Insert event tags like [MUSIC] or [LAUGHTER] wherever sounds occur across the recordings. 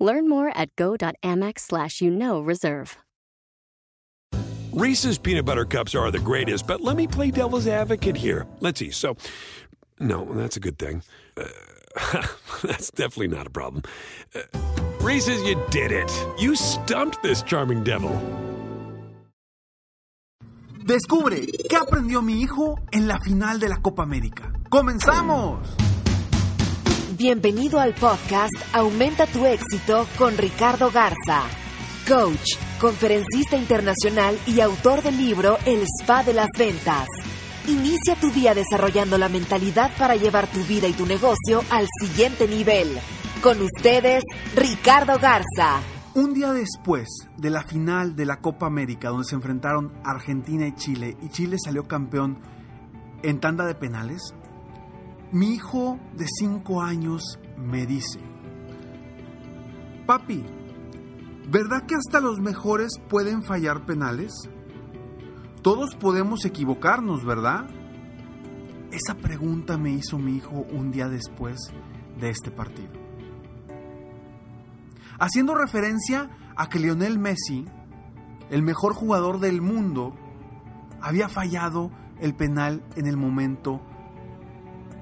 Learn more at go.amex slash you know reserve. Reese's peanut butter cups are the greatest, but let me play devil's advocate here. Let's see. So, no, that's a good thing. Uh, [LAUGHS] that's definitely not a problem. Uh, Reese's, you did it. You stumped this charming devil. Descubre qué aprendió mi hijo en la final de la Copa América. ¡Comenzamos! Bienvenido al podcast Aumenta tu éxito con Ricardo Garza, coach, conferencista internacional y autor del libro El Spa de las Ventas. Inicia tu día desarrollando la mentalidad para llevar tu vida y tu negocio al siguiente nivel. Con ustedes, Ricardo Garza. Un día después de la final de la Copa América, donde se enfrentaron Argentina y Chile, y Chile salió campeón en tanda de penales, mi hijo de 5 años me dice, Papi, ¿verdad que hasta los mejores pueden fallar penales? Todos podemos equivocarnos, ¿verdad? Esa pregunta me hizo mi hijo un día después de este partido. Haciendo referencia a que Lionel Messi, el mejor jugador del mundo, había fallado el penal en el momento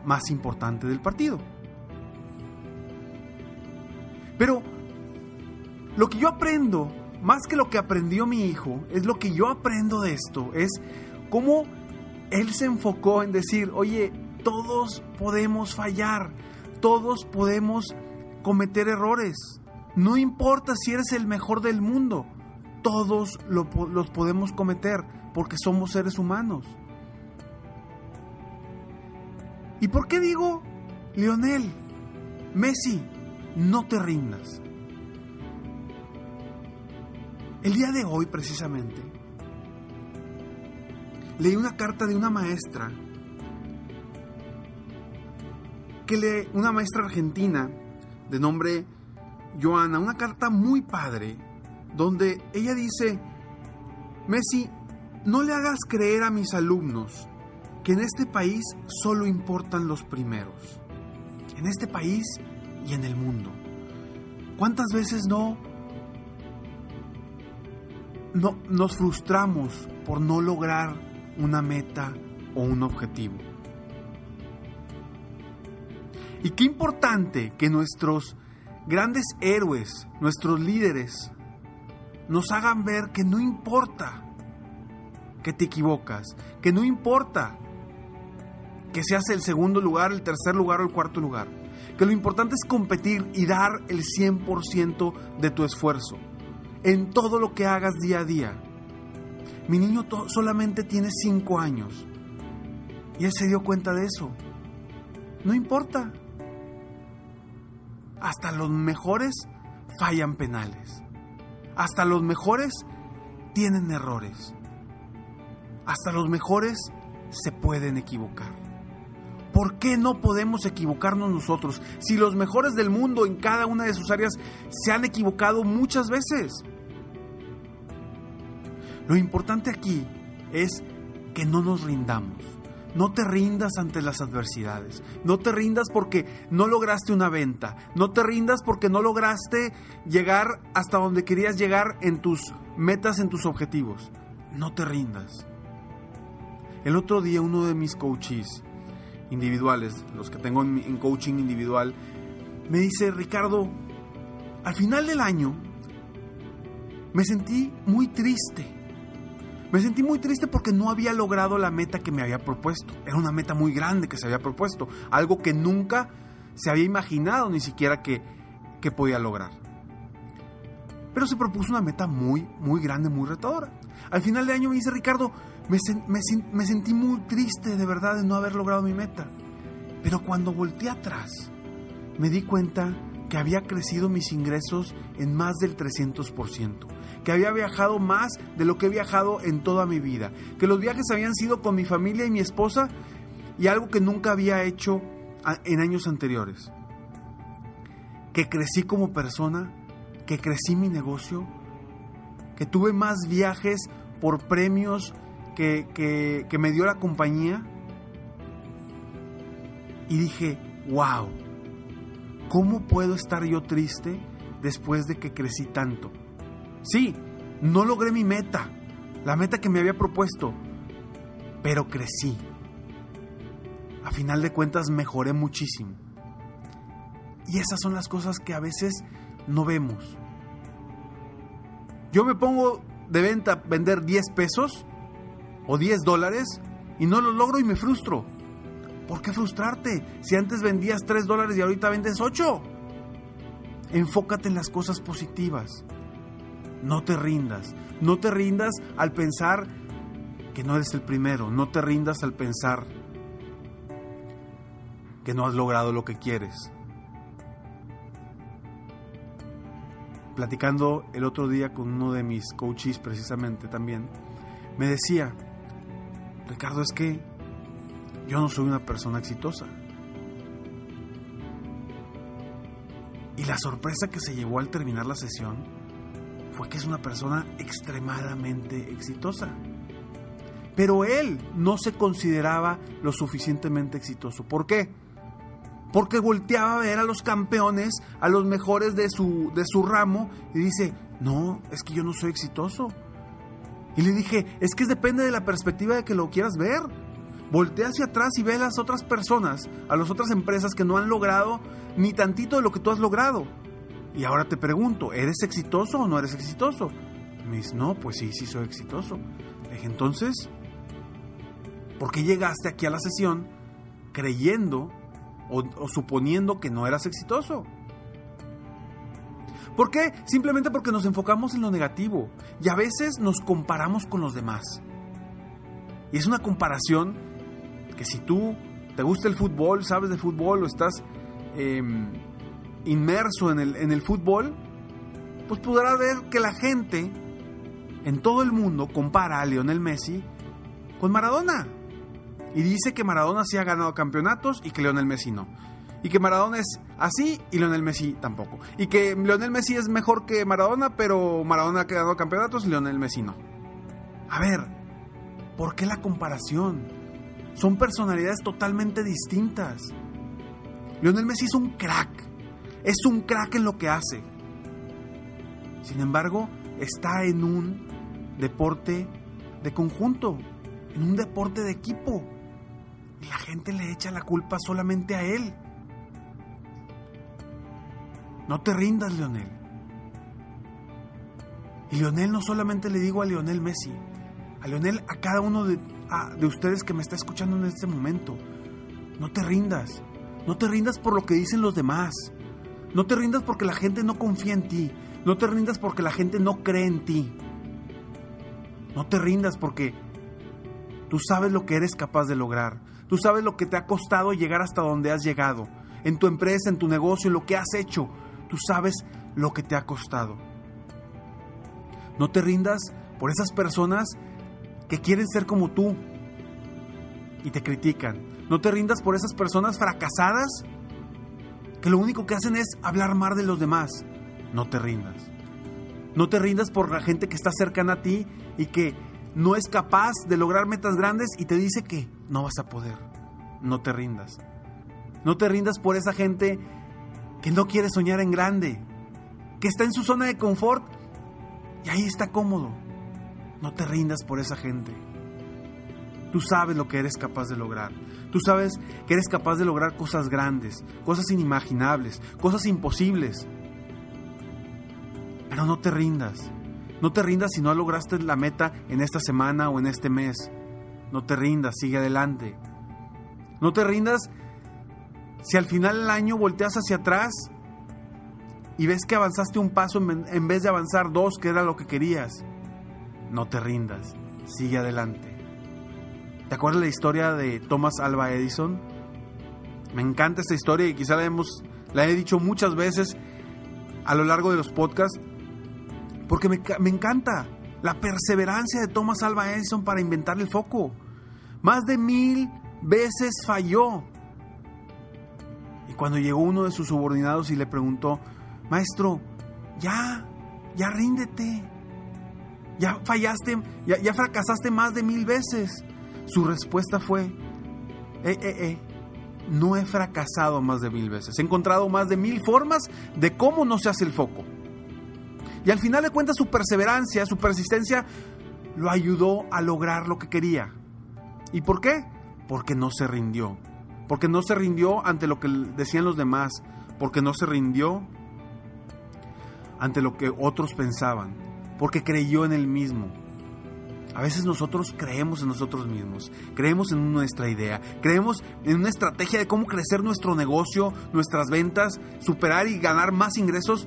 más importante del partido. Pero lo que yo aprendo, más que lo que aprendió mi hijo, es lo que yo aprendo de esto, es cómo él se enfocó en decir, oye, todos podemos fallar, todos podemos cometer errores, no importa si eres el mejor del mundo, todos los podemos cometer porque somos seres humanos. ¿Y por qué digo, Lionel, Messi, no te rindas? El día de hoy, precisamente, leí una carta de una maestra, que lee, una maestra argentina de nombre Joana, una carta muy padre, donde ella dice, Messi, no le hagas creer a mis alumnos que en este país solo importan los primeros. En este país y en el mundo. ¿Cuántas veces no, no nos frustramos por no lograr una meta o un objetivo? Y qué importante que nuestros grandes héroes, nuestros líderes, nos hagan ver que no importa que te equivocas, que no importa que seas el segundo lugar, el tercer lugar o el cuarto lugar. Que lo importante es competir y dar el 100% de tu esfuerzo en todo lo que hagas día a día. Mi niño solamente tiene 5 años y él se dio cuenta de eso. No importa. Hasta los mejores fallan penales. Hasta los mejores tienen errores. Hasta los mejores se pueden equivocar. ¿Por qué no podemos equivocarnos nosotros si los mejores del mundo en cada una de sus áreas se han equivocado muchas veces? Lo importante aquí es que no nos rindamos. No te rindas ante las adversidades. No te rindas porque no lograste una venta. No te rindas porque no lograste llegar hasta donde querías llegar en tus metas, en tus objetivos. No te rindas. El otro día uno de mis coaches individuales, los que tengo en, coaching individual, me dice, Ricardo, al final del año me sentí muy triste. Me sentí muy triste porque no había logrado la meta que me había propuesto. Era una meta muy grande que se había propuesto, algo que nunca se había imaginado ni siquiera que, que podía lograr. Pero se propuso una meta muy, muy grande, muy retadora. Al final del año me dice Ricardo, me, sentí muy triste de verdad de no haber logrado mi meta. Pero cuando volteé atrás, me di cuenta que había crecido mis ingresos en más del 300%, que había viajado más de lo que he viajado en toda mi vida, que los viajes habían sido con mi familia y mi esposa y algo que nunca había hecho en años anteriores, que crecí como persona, que crecí mi negocio, que tuve más viajes por premios que, que, me dio la compañía. Y dije, wow, ¿cómo puedo estar yo triste después de que crecí tanto? Sí, no logré mi meta, la meta que me había propuesto, pero crecí. A final de cuentas mejoré muchísimo. Y esas son las cosas que a veces no vemos. Yo me pongo de venta vender 10 pesos o 10 dólares y no lo logro y me frustro. ¿Por qué frustrarte? Si antes vendías 3 dólares y ahorita vendes 8. Enfócate en las cosas positivas. No te rindas. No te rindas al pensar que no eres el primero. No te rindas al pensar que no has logrado lo que quieres. Platicando el otro día con uno de mis coaches precisamente también, me decía, Ricardo, es que yo no soy una persona exitosa. Y la sorpresa que se llevó al terminar la sesión fue que es una persona extremadamente exitosa. Pero él no se consideraba lo suficientemente exitoso. ¿Por qué? Porque volteaba a ver a los campeones, a los mejores de su, de su ramo, y dice, no, es que yo no soy exitoso. Y le dije, es que depende de la perspectiva de que lo quieras ver voltea hacia atrás y ve a las otras personas, a las otras empresas que no han logrado ni tantito de lo que tú has logrado. Y ahora te pregunto, ¿eres exitoso o no eres exitoso? Me dice, no, pues sí, sí soy exitoso. Le dije, entonces, ¿por qué llegaste aquí a la sesión creyendo o, o suponiendo que no eras exitoso? ¿Por qué? Simplemente porque nos enfocamos en lo negativo y a veces nos comparamos con los demás. Y es una comparación que si tú te gusta el fútbol, sabes de fútbol o estás em, inmerso en el, en el fútbol, pues podrás ver que la gente en todo el mundo compara a Lionel Messi con Maradona. Y dice que Maradona sí ha ganado campeonatos y que Lionel Messi no. Y que Maradona es así y Lionel Messi tampoco. Y que Lionel Messi es mejor que Maradona, pero Maradona ha ganado campeonatos y Lionel Messi no. A ver, ¿por qué la comparación? Son personalidades totalmente distintas. Lionel Messi es un crack. Es un crack en lo que hace. Sin embargo, está en un deporte de conjunto, en un deporte de equipo. Y la gente le echa la culpa solamente a él. No te rindas, Lionel. Y Lionel no solamente le digo a Lionel Messi, a Lionel, a cada uno de, de ustedes que me está escuchando en este momento. No te rindas. No te rindas por lo que dicen los demás. No te rindas porque la gente no confía en ti. No te rindas porque la gente no cree en ti. No te rindas porque tú sabes lo que eres capaz de lograr. Tú sabes lo que te ha costado llegar hasta donde has llegado. En tu empresa, en tu negocio, en lo que has hecho. Tú sabes lo que te ha costado. No te rindas por esas personas que quieren ser como tú y te critican. No te rindas por esas personas fracasadas que lo único que hacen es hablar mal de los demás. No te rindas. No te rindas por la gente que está cercana a ti y que no es capaz de lograr metas grandes y te dice que no vas a poder. No te rindas. No te rindas por esa gente que no quiere soñar en grande, que está en su zona de confort y ahí está cómodo. No te rindas por esa gente. Tú sabes lo que eres capaz de lograr. Tú sabes que eres capaz de lograr cosas grandes, cosas inimaginables, cosas imposibles. Pero no te rindas. No te rindas si no lograste la meta en esta semana o en este mes. No te rindas, sigue adelante. No te rindas si al final del año volteas hacia atrás y ves que avanzaste un paso en vez de avanzar dos, que era lo que querías. No te rindas, sigue adelante. ¿Te acuerdas la historia de Thomas Alva Edison? Me encanta esta historia y quizá la, hemos, la he dicho muchas veces a lo largo de los podcasts, Porque me, me encanta la perseverancia de Thomas Alva Edison para inventar el foco. Más de mil veces falló. Cuando llegó uno de sus subordinados y le preguntó, maestro, ya, ya ríndete. Ya fallaste, ya, ya fracasaste más de mil veces. Su respuesta fue, eh, eh, eh, no he fracasado más de mil veces. He encontrado más de mil formas de cómo no se hace el foco. Y al final de cuentas su perseverancia, su persistencia, lo ayudó a lograr lo que quería. ¿Y por qué? Porque no se rindió. Porque no se rindió ante lo que decían los demás. Porque no se rindió ante lo que otros pensaban. Porque creyó en él mismo. A veces nosotros creemos en nosotros mismos, creemos en nuestra idea, creemos en una estrategia de cómo crecer nuestro negocio, nuestras ventas, superar y ganar más ingresos.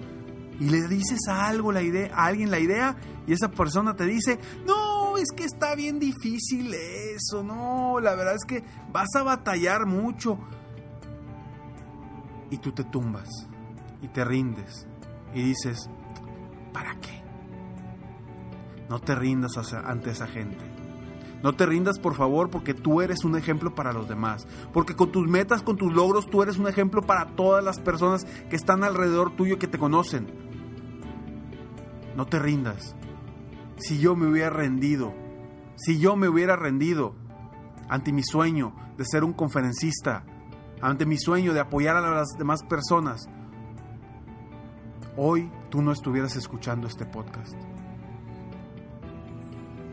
Y le dices a algo la idea, a alguien la idea, y esa persona te dice, no, es que está bien difícil eso, no, la verdad es que vas a batallar mucho. Y tú te tumbas y te rindes y dices, ¿para qué? No te rindas ante esa gente. No te rindas, por favor, porque tú eres un ejemplo para los demás. Porque con tus metas, con tus logros, tú eres un ejemplo para todas las personas que están alrededor tuyo que te conocen. No te rindas. Si yo me hubiera rendido, si yo me hubiera rendido ante mi sueño de ser un conferencista, ante mi sueño de apoyar a las demás personas, hoy tú no estuvieras escuchando este podcast.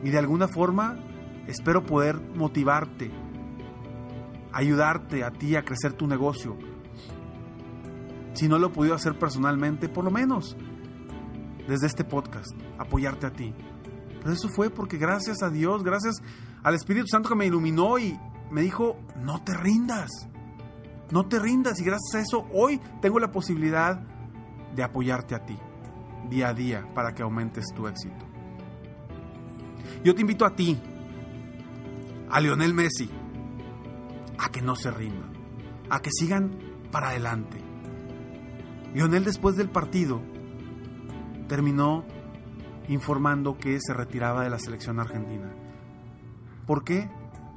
Y de alguna forma espero poder motivarte, ayudarte a ti a crecer tu negocio. Si no lo he podido hacer personalmente, por lo menos desde este podcast, apoyarte a ti. Pero eso fue porque gracias a Dios, gracias al Espíritu Santo que me iluminó y me dijo, no te rindas, no te rindas. Y gracias a eso hoy tengo la posibilidad de apoyarte a ti día a día para que aumentes tu éxito. Yo te invito a ti, a Lionel Messi, a que no se rindan, a que sigan para adelante. Lionel después del partido terminó informando que se retiraba de la selección argentina. ¿Por qué?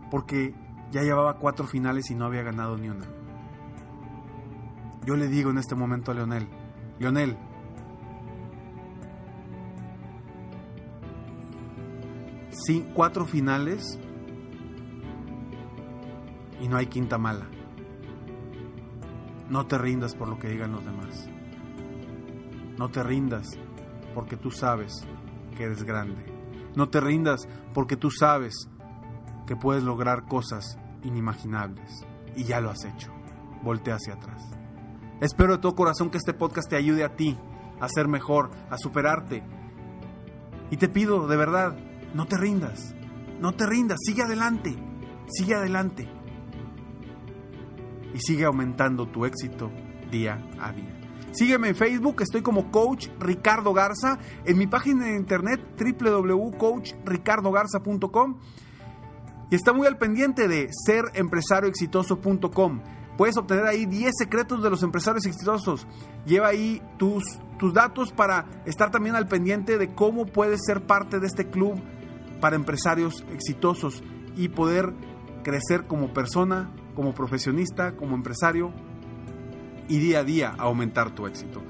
Porque ya llevaba cuatro finales y no había ganado ni una. Yo le digo en este momento a Lionel, Lionel, sí, cuatro finales y no hay quinta mala. No te rindas por lo que digan los demás. No te rindas porque tú sabes que eres grande. No te rindas porque tú sabes que puedes lograr cosas inimaginables. Y ya lo has hecho. Voltea hacia atrás. Espero de todo corazón que este podcast te ayude a ti a ser mejor, a superarte. Y te pido de verdad no te rindas, no te rindas, sigue adelante, sigue adelante. Y sigue aumentando tu éxito día a día. Sígueme en Facebook, estoy como Coach Ricardo Garza, en mi página de internet www.coachricardogarza.com y está muy al pendiente de serempresarioexitoso.com. Puedes obtener ahí 10 secretos de los empresarios exitosos. Lleva ahí tus, tus datos para estar también al pendiente de cómo puedes ser parte de este club para empresarios exitosos y poder crecer como persona, como profesionista, como empresario y día a día aumentar tu éxito.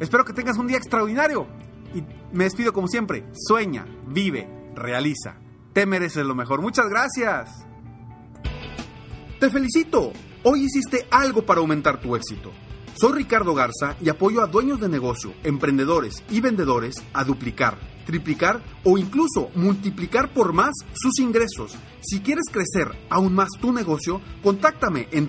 Espero que tengas un día extraordinario y me despido como siempre. Sueña, vive, realiza. Te mereces lo mejor. Muchas gracias. Te felicito. Hoy hiciste algo para aumentar tu éxito. Soy Ricardo Garza y apoyo a dueños de negocio, emprendedores y vendedores a duplicar triplicar o incluso multiplicar por más sus ingresos. Si quieres crecer aún más tu negocio, contáctame en